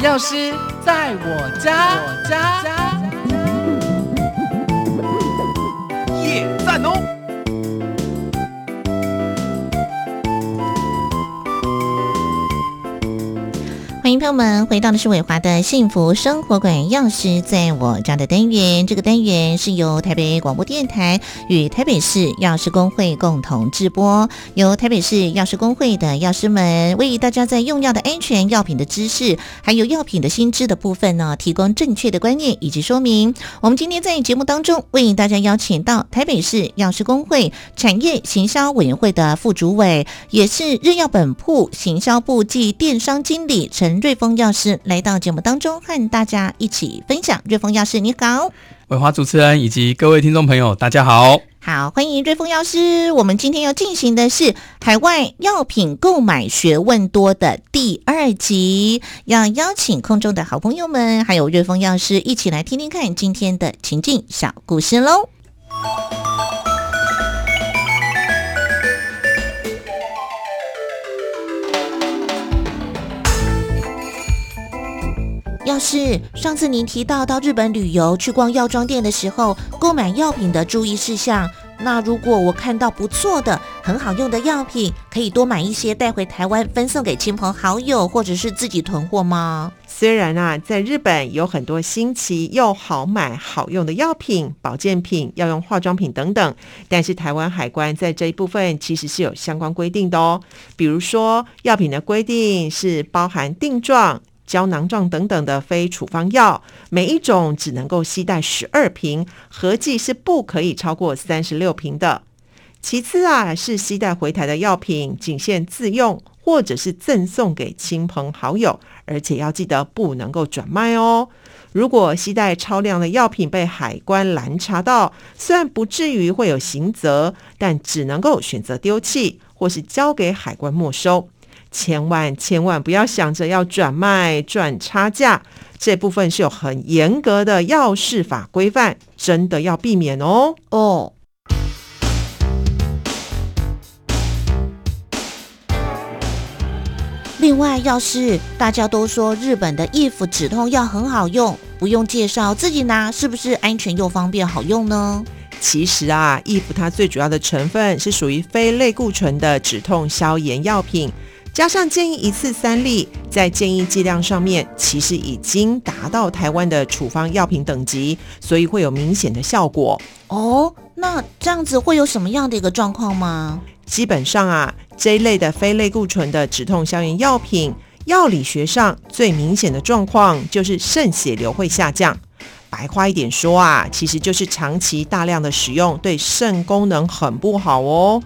钥匙在我家，我家。朋友们回到的是伟华的幸福生活馆，钥匙在我家的单元。这个单元是由台北广播电台与台北市药师工会共同制播，由台北市药师工会的药师们为大家在用药的安全、药品的知识，还有药品的新知的部分呢，提供正确的观念以及说明。我们今天在节目当中为大家邀请到台北市药师工会产业行销委员会的副主委，也是日药本铺行销部暨电商经理陈。瑞丰药师来到节目当中，和大家一起分享。瑞丰药师，你好，伟华主持人以及各位听众朋友，大家好，好，欢迎瑞丰药师。我们今天要进行的是海外药品购买学问多的第二集，要邀请空中的好朋友们，还有瑞丰药师一起来听听看今天的情境小故事喽。要是上次您提到到日本旅游去逛药妆店的时候，购买药品的注意事项，那如果我看到不错的、很好用的药品，可以多买一些带回台湾分送给亲朋好友，或者是自己囤货吗？虽然啊，在日本有很多新奇又好买、好用的药品、保健品、药用化妆品等等，但是台湾海关在这一部分其实是有相关规定的哦。比如说，药品的规定是包含定状。胶囊状等等的非处方药，每一种只能够携带十二瓶，合计是不可以超过三十六瓶的。其次啊，是携带回台的药品，仅限自用或者是赠送给亲朋好友，而且要记得不能够转卖哦。如果携带超量的药品被海关拦查到，虽然不至于会有刑责，但只能够选择丢弃或是交给海关没收。千万千万不要想着要转卖赚差价，这部分是有很严格的药事法规范，真的要避免哦。哦。另外，要是大家都说日本的益肤止痛药很好用，不用介绍，自己拿是不是安全又方便好用呢？其实啊，益肤它最主要的成分是属于非类固醇的止痛消炎药品。加上建议一次三粒，在建议剂量上面，其实已经达到台湾的处方药品等级，所以会有明显的效果哦。那这样子会有什么样的一个状况吗？基本上啊，这一类的非类固醇的止痛消炎药品，药理学上最明显的状况就是肾血流会下降。白话一点说啊，其实就是长期大量的使用，对肾功能很不好哦。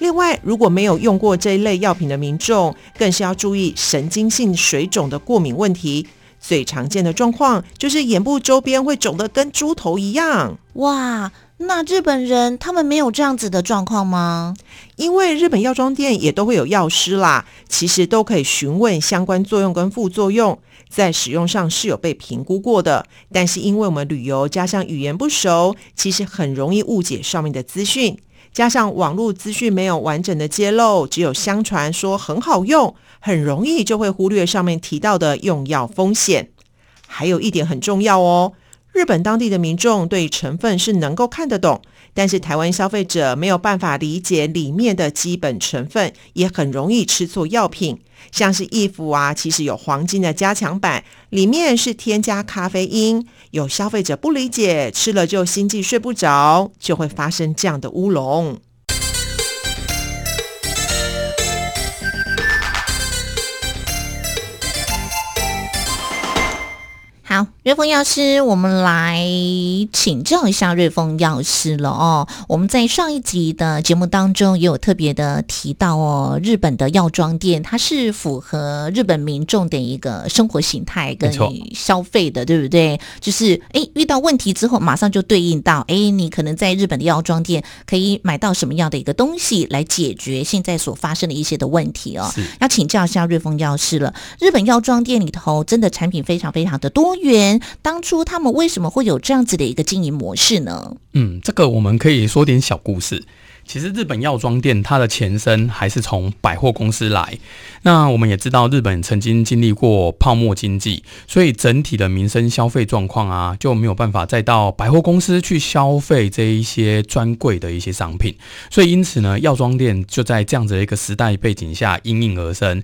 另外，如果没有用过这一类药品的民众，更是要注意神经性水肿的过敏问题。最常见的状况就是眼部周边会肿得跟猪头一样。哇，那日本人他们没有这样子的状况吗？因为日本药妆店也都会有药师啦，其实都可以询问相关作用跟副作用，在使用上是有被评估过的。但是因为我们旅游加上语言不熟，其实很容易误解上面的资讯。加上网络资讯没有完整的揭露，只有相传说很好用，很容易就会忽略上面提到的用药风险。还有一点很重要哦，日本当地的民众对成分是能够看得懂。但是台湾消费者没有办法理解里面的基本成分，也很容易吃错药品。像是益肤啊，其实有黄金的加强版，里面是添加咖啡因。有消费者不理解，吃了就心悸睡不着，就会发生这样的乌龙。瑞丰药师，我们来请教一下瑞丰药师了哦。我们在上一集的节目当中也有特别的提到哦，日本的药妆店它是符合日本民众的一个生活形态跟消费的，对不对？就是哎，遇到问题之后，马上就对应到哎，你可能在日本的药妆店可以买到什么样的一个东西来解决现在所发生的一些的问题哦。要请教一下瑞丰药师了，日本药妆店里头真的产品非常非常的多。元当初他们为什么会有这样子的一个经营模式呢？嗯，这个我们可以说点小故事。其实日本药妆店它的前身还是从百货公司来。那我们也知道，日本曾经经历过泡沫经济，所以整体的民生消费状况啊，就没有办法再到百货公司去消费这一些专柜的一些商品。所以因此呢，药妆店就在这样子的一个时代背景下应运而生，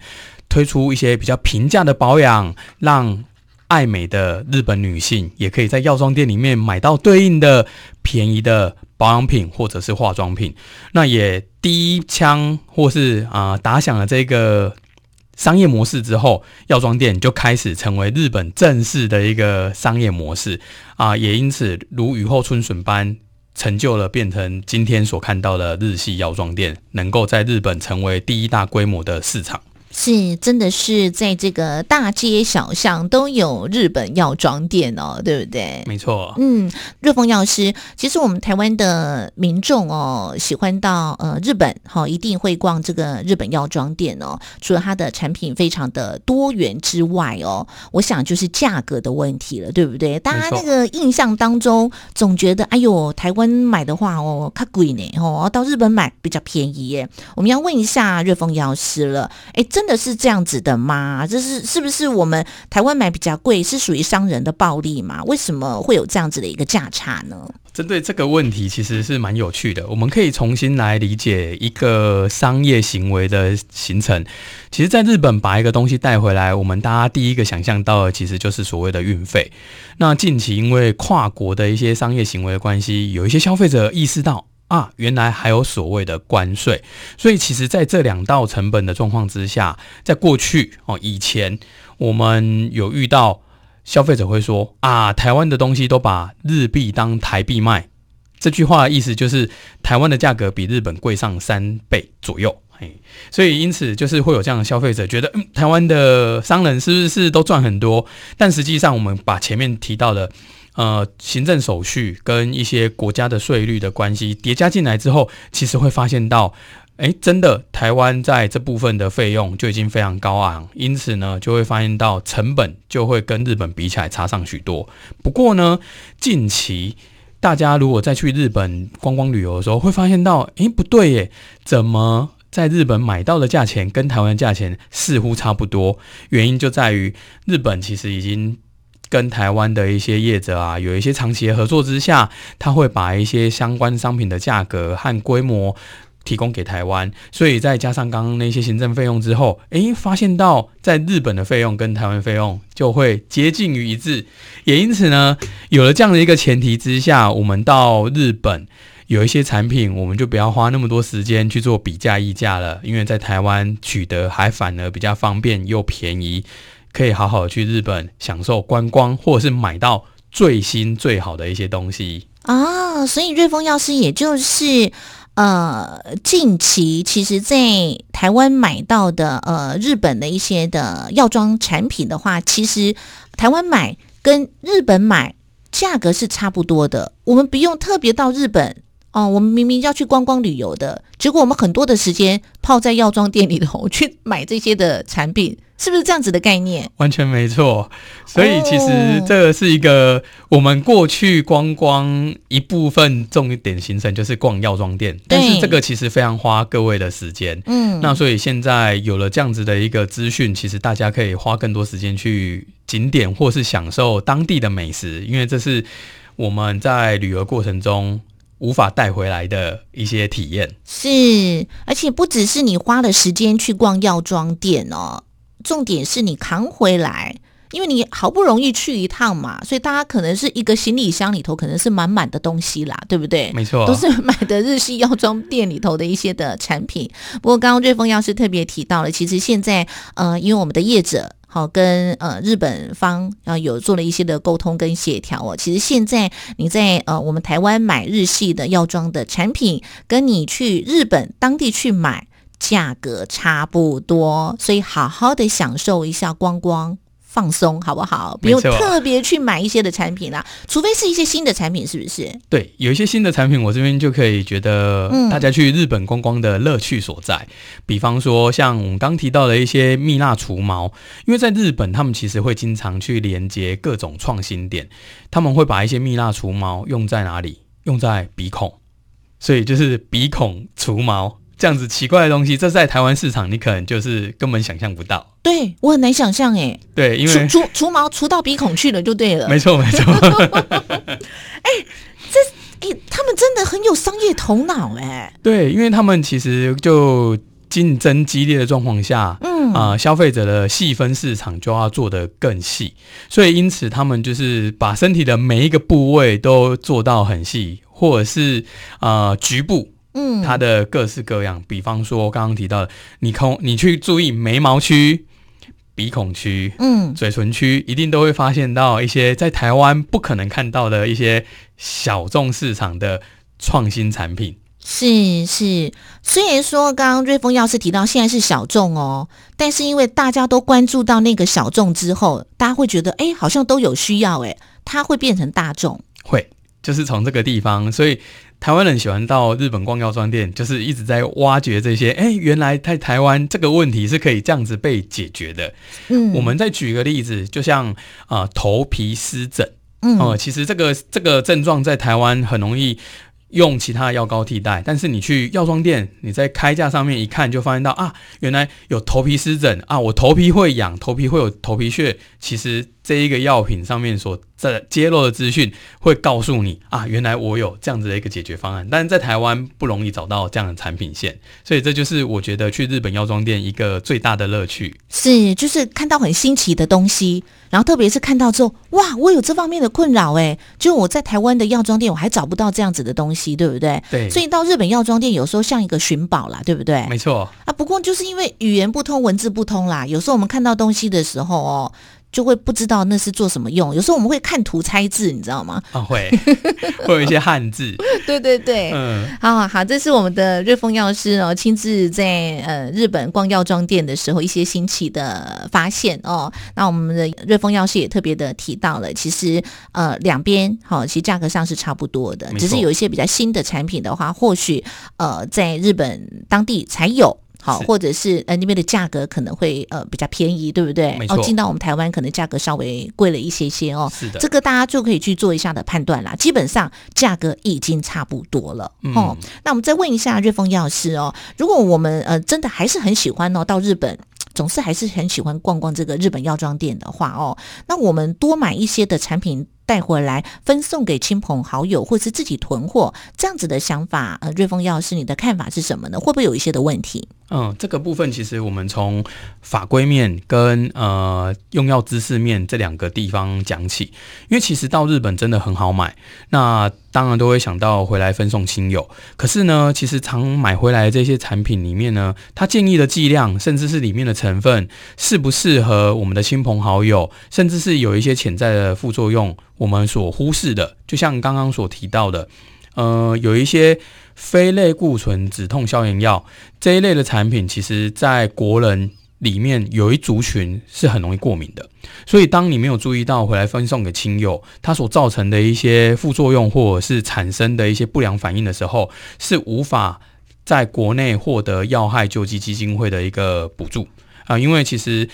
推出一些比较平价的保养，让爱美的日本女性也可以在药妆店里面买到对应的便宜的。保养品或者是化妆品，那也第一枪或是啊打响了这个商业模式之后，药妆店就开始成为日本正式的一个商业模式啊，也因此如雨后春笋般成就了变成今天所看到的日系药妆店，能够在日本成为第一大规模的市场。是，真的是在这个大街小巷都有日本药妆店哦，对不对？没错。嗯，瑞丰药师，其实我们台湾的民众哦，喜欢到呃日本，哈，一定会逛这个日本药妆店哦。除了它的产品非常的多元之外哦，我想就是价格的问题了，对不对？大家那个印象当中，总觉得哎呦，台湾买的话哦，它贵呢，哦，到日本买比较便宜耶。我们要问一下瑞丰药师了，哎，真。真的是这样子的吗？这是是不是我们台湾买比较贵，是属于商人的暴利吗？为什么会有这样子的一个价差呢？针对这个问题，其实是蛮有趣的。我们可以重新来理解一个商业行为的形成。其实，在日本把一个东西带回来，我们大家第一个想象到的，其实就是所谓的运费。那近期因为跨国的一些商业行为的关系，有一些消费者意识到。啊，原来还有所谓的关税，所以其实在这两道成本的状况之下，在过去哦，以前我们有遇到消费者会说啊，台湾的东西都把日币当台币卖，这句话的意思就是台湾的价格比日本贵上三倍左右，嘿，所以因此就是会有这样的消费者觉得，嗯，台湾的商人是不是都赚很多？但实际上我们把前面提到的。呃，行政手续跟一些国家的税率的关系叠加进来之后，其实会发现到，哎，真的台湾在这部分的费用就已经非常高昂，因此呢，就会发现到成本就会跟日本比起来差上许多。不过呢，近期大家如果再去日本观光旅游的时候，会发现到，哎，不对耶，怎么在日本买到的价钱跟台湾价钱似乎差不多？原因就在于日本其实已经。跟台湾的一些业者啊，有一些长期的合作之下，他会把一些相关商品的价格和规模提供给台湾，所以再加上刚刚那些行政费用之后，诶，发现到在日本的费用跟台湾费用就会接近于一致，也因此呢，有了这样的一个前提之下，我们到日本有一些产品，我们就不要花那么多时间去做比价议价了，因为在台湾取得还反而比较方便又便宜。可以好好去日本享受观光，或者是买到最新最好的一些东西啊。所以瑞丰药师也就是呃，近期其实在台湾买到的呃日本的一些的药妆产品的话，其实台湾买跟日本买价格是差不多的。我们不用特别到日本哦，我们明明要去观光旅游的，结果我们很多的时间泡在药妆店里头去买这些的产品。是不是这样子的概念？完全没错，所以其实这是一个我们过去观光一部分重点行程，就是逛药妆店。但是这个其实非常花各位的时间。嗯，那所以现在有了这样子的一个资讯，其实大家可以花更多时间去景点，或是享受当地的美食，因为这是我们在旅游过程中无法带回来的一些体验。是，而且不只是你花了时间去逛药妆店哦。重点是你扛回来，因为你好不容易去一趟嘛，所以大家可能是一个行李箱里头可能是满满的东西啦，对不对？没错，都是买的日系药妆店里头的一些的产品。不过刚刚瑞丰药师特别提到了，其实现在呃，因为我们的业者好跟呃日本方啊有做了一些的沟通跟协调哦，其实现在你在呃我们台湾买日系的药妆的产品，跟你去日本当地去买。价格差不多，所以好好的享受一下观光放松，好不好？不用特别去买一些的产品啦，除非是一些新的产品，是不是？对，有一些新的产品，我这边就可以觉得，大家去日本观光的乐趣所在。比方说，像我们刚提到的一些蜜蜡除毛，因为在日本，他们其实会经常去连接各种创新点，他们会把一些蜜蜡除毛用在哪里？用在鼻孔。所以就是鼻孔除毛这样子奇怪的东西，这在台湾市场你可能就是根本想象不到。对我很难想象哎，对，因为除除除毛除到鼻孔去了就对了。没错没错，哎，他们真的很有商业头脑哎。对，因为他们其实就竞争激烈的状况下，嗯啊、消费者的细分市场就要做得更细，所以因此他们就是把身体的每一个部位都做到很细，或者是呃局部嗯，它的各式各样。比方说刚刚提到的，你空你去注意眉毛区、鼻孔区。嗯嘴唇区一定都会发现到一些在台湾不可能看到的一些小众市场的创新产品。是是，虽然说刚刚瑞丰药师提到现在是小众哦，但是因为大家都关注到那个小众之后，大家会觉得哎，好像都有需要哎，它会变成大众。会，就是从这个地方，所以台湾人喜欢到日本逛药妆店，就是一直在挖掘这些。哎，原来在台湾这个问题是可以这样子被解决的。嗯，我们再举个例子，就像啊、呃头皮湿疹嗯哦、其实这个这个症状在台湾很容易。用其他的药膏替代，但是你去药妆店，你在开架上面一看，就发现到啊，原来有头皮湿疹啊，我头皮会痒，头皮会有头皮屑。其实这一个药品上面所在揭露的资讯，会告诉你啊，原来我有这样子的一个解决方案。但是在台湾不容易找到这样的产品线，所以这就是我觉得去日本药妆店一个最大的乐趣。是，就是看到很新奇的东西，然后特别是看到之后，哇，我有这方面的困扰哎，就我在台湾的药妆店我还找不到这样子的东西，对不对？对，所以到日本药妆店有时候像一个寻宝啦，对不对？没错。啊，不过就是因为语言不通、文字不通啦，有时候我们看到东西的时候哦，就会不知道那是做什么用。有时候我们会看图猜字，你知道吗？啊，会 会有一些汉字，对对对。嗯，好好，这是我们的瑞丰药师哦，亲自在呃日本逛药妆店的时候一些新奇的发现哦。那我们的瑞丰药师也特别的提到了，其实呃两边好、其实价格上是差不多的，只是有一些比较新的产品的话，或许呃在日本当地才有。好，或者是呃那边的价格可能会呃比较便宜，对不对？哦，进到我们台湾可能价格稍微贵了一些些哦。是的这个大家就可以去做一下的判断啦。基本上价格已经差不多了、嗯哦。那我们再问一下瑞丰药师哦，如果我们呃真的还是很喜欢哦，到日本。总是还是很喜欢逛逛这个日本药妆店的话哦，那我们多买一些的产品带回来分送给亲朋好友，或是自己囤货，这样子的想法，呃，瑞丰药师你的看法是什么呢？会不会有一些的问题？嗯，这个部分其实我们从法规面跟呃用药知识面这两个地方讲起，因为其实到日本真的很好买，那当然都会想到回来分送亲友。可是呢，其实常买回来这些产品里面呢，它建议的剂量，甚至是里面的成分，适不适合我们的亲朋好友，甚至是有一些潜在的副作用，我们所忽视的，就像刚刚所提到的，呃，有一些非类固醇止痛消炎药。这一类的产品，其实在国人里面有一族群是很容易过敏的，所以当你没有注意到回来分送给亲友，它所造成的一些副作用或者是产生的一些不良反应的时候，是无法在国内获得药害救济基金会的一个补助啊、因为其实。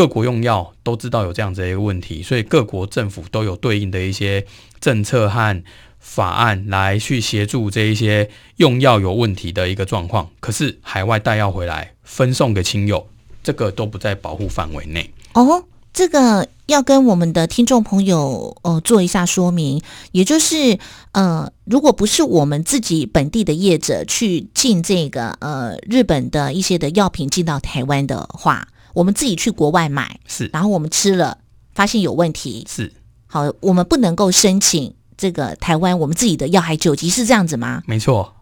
各国用药都知道有这样子的一个问题，所以各国政府都有对应的一些政策和法案来去协助这一些用药有问题的一个状况。可是海外带药回来分送给亲友，这个都不在保护范围内。哦，这个要跟我们的听众朋友呃做一下说明，也就是呃，如果不是我们自己本地的业者去进这个呃日本的一些的药品进到台湾的话，我们自己去国外买，是。然后我们吃了发现有问题，是，好，我们不能够申请这个台湾我们自己的药害救济，是这样子吗？没错，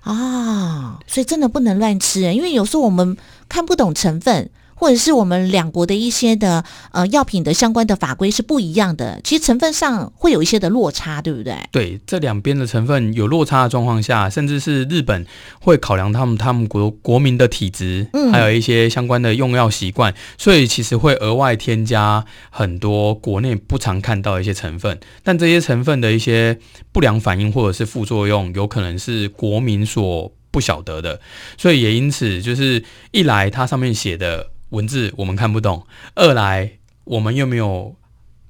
啊，所以真的不能乱吃，因为有时候我们看不懂成分，或者是我们两国的一些的呃药品的相关的法规是不一样的，其实成分上会有一些的落差，对不对？对这两边的成分有落差的状况下，甚至是日本会考量他们他们国国民的体质，嗯还有一些相关的用药习惯，所以其实会额外添加很多国内不常看到的一些成分。但这些成分的一些不良反应或者是副作用，有可能是国民所不晓得的，所以也因此就是一来它上面写的文字我们看不懂，二来我们又没有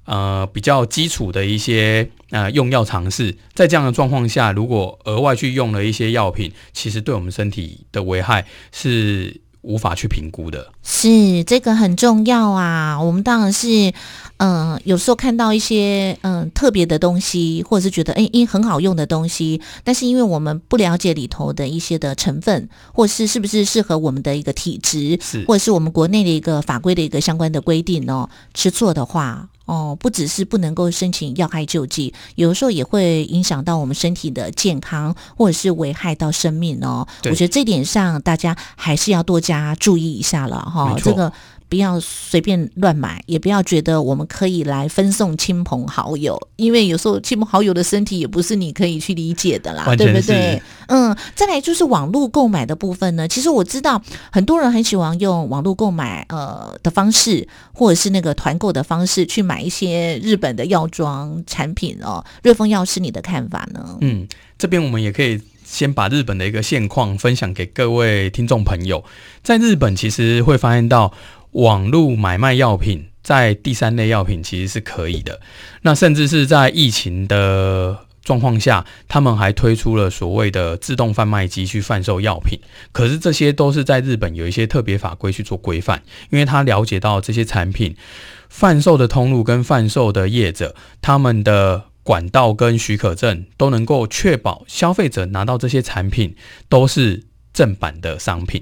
呃比较基础的一些呃用药尝试，在这样的状况下，如果额外去用了一些药品，其实对我们身体的危害是无法去评估的。是这个很重要啊！我们当然是，嗯、有时候看到一些嗯、特别的东西，或者是觉得诶因很好用的东西，但是因为我们不了解里头的一些的成分，或是是不是适合我们的一个体质，是或者是我们国内的一个法规的一个相关的规定哦，吃错的话。哦，不只是不能够申请药害救济，有的时候也会影响到我们身体的健康，或者是危害到生命哦。我觉得这点上大家还是要多加注意一下了哈、这个不要随便乱买，也不要觉得我们可以来分送亲朋好友，因为有时候亲朋好友的身体也不是你可以去理解的啦，对不对？嗯，再来就是网络购买的部分呢。其实我知道很多人很喜欢用网络购买呃的方式，或者是那个团购的方式去买一些日本的药妆产品哦。瑞丰药师，你的看法呢？嗯，这边我们也可以先把日本的一个现况分享给各位听众朋友。在日本，其实会发现到网络买卖药品，在第三类药品其实是可以的。那甚至是在疫情的状况下，他们还推出了所谓的自动贩卖机去贩售药品。可是这些都是在日本有一些特别法规去做规范，因为他了解到这些产品贩售的通路跟贩售的业者，他们的管道跟许可证都能够确保消费者拿到这些产品都是正版的商品。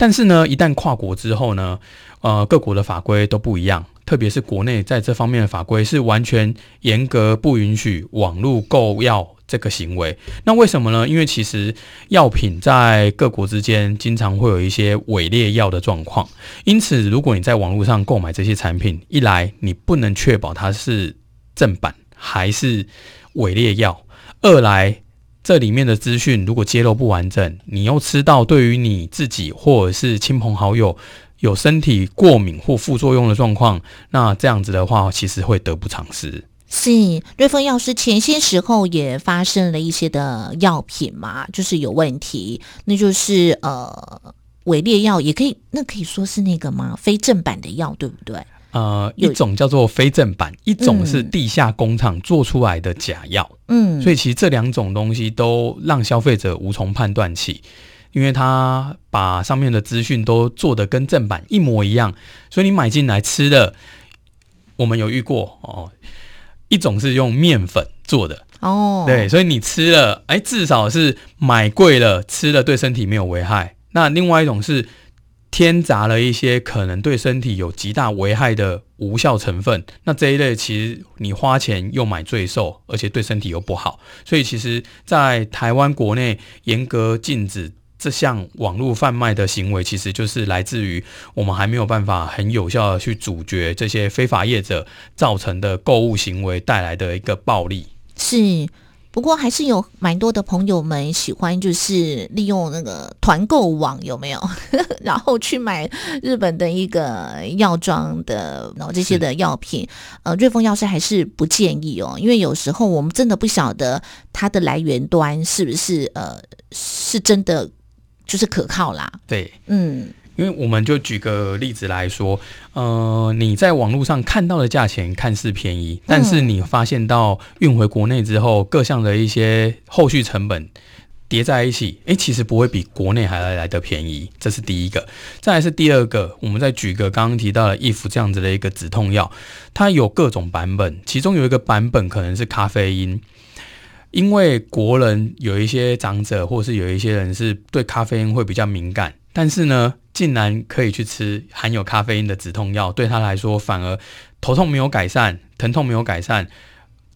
但是呢，一旦跨国之后呢，呃，各国的法规都不一样，特别是国内在这方面的法规是完全严格不允许网络购药这个行为。那为什么呢？因为其实药品在各国之间经常会有一些伪劣药的状况，因此如果你在网络上购买这些产品，一来你不能确保它是正版还是伪劣药，二来这里面的资讯如果揭露不完整，你又吃到对于你自己或者是亲朋好友有身体过敏或副作用的状况，那这样子的话，其实会得不偿失。是瑞丰药师前些时候也发生了一些的药品嘛，就是有问题，那就是呃伪劣药，也可以那可以说是那个吗？非正版的药，对不对？呃，一有种叫做非正版，一种是嗯地下工厂做出来的假药。嗯，所以其实这两种东西都让消费者无从判断起，因为他把上面的资讯都做得跟正版一模一样，所以你买进来吃的，我们有遇过哦。一种是用面粉做的，哦，对，所以你吃了，哎，至少是买贵了，吃了对身体没有危害。那另外一种是添杂了一些可能对身体有极大危害的无效成分，那这一类其实你花钱又买罪受，而且对身体又不好。所以其实，在台湾国内严格禁止。这项网络贩卖的行为，其实就是来自于我们还没有办法很有效的去阻绝这些非法业者造成的购物行为带来的一个暴力。是。不过还是有蛮多的朋友们喜欢，就是利用那个团购网有没有？然后去买日本的一个药妆的，然后这些的药品。呃，瑞丰药师还是不建议哦，因为有时候我们真的不晓得它的来源端是不是呃是真的就是可靠啦。对，嗯，因为我们就举个例子来说，呃，你在网络上看到的价钱看似便宜，但是你发现到运回国内之后，各项的一些后续成本叠在一起，诶，其实不会比国内还来来的便宜，这是第一个。再来是第二个，我们再举个刚刚提到的益福这样子的一个止痛药，它有各种版本，其中有一个版本可能是咖啡因。因为国人有一些长者，或是有一些人是对咖啡因会比较敏感，但是呢，竟然可以去吃含有咖啡因的止痛药，对他来说反而头痛没有改善，疼痛没有改善，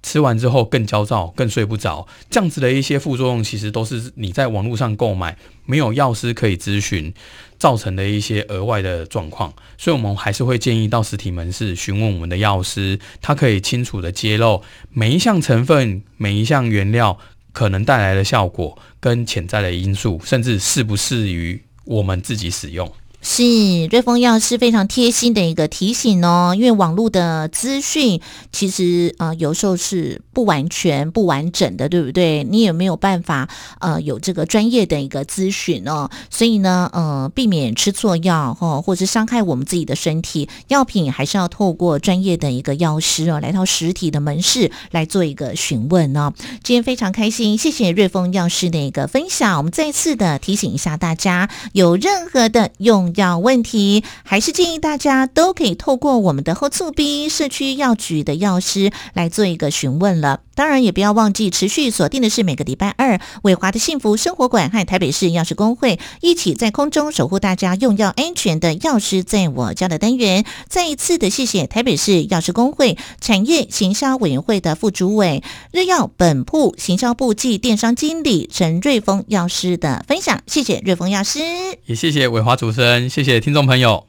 吃完之后更焦躁、更睡不着，这样子的一些副作用，其实都是你在网络上购买没有药师可以咨询造成的一些额外的状况。所以，我们还是会建议到实体门市询问我们的药师，他可以清楚的揭露每一项成分、每一项原料可能带来的效果跟潜在的因素，甚至适不适于我们自己使用。是瑞丰药师非常贴心的一个提醒哦，因为网络的资讯其实呃有时候是不完全、不完整的，对不对？你也没有办法呃有这个专业的一个咨询哦，所以呢呃避免吃错药哦，或者是伤害我们自己的身体，药品还是要透过专业的一个药师哦来到实体的门市来做一个询问哦。今天非常开心，谢谢瑞丰药师的一个分享，我们再次的提醒一下大家，有任何的用要问题，还是建议大家都可以透过我们的后促 B 社区药局的药师来做一个询问了。当然，也不要忘记持续锁定的是每个礼拜二，伟华的幸福生活馆和台北市药师工会一起在空中守护大家用药安全的药师在我家的单元。再一次的谢谢台北市药师工会产业行销委员会的副主委、日药本铺行销部暨电商经理陈瑞峰药师的分享，谢谢瑞峰药师。也谢谢伟华主持人，谢谢听众朋友。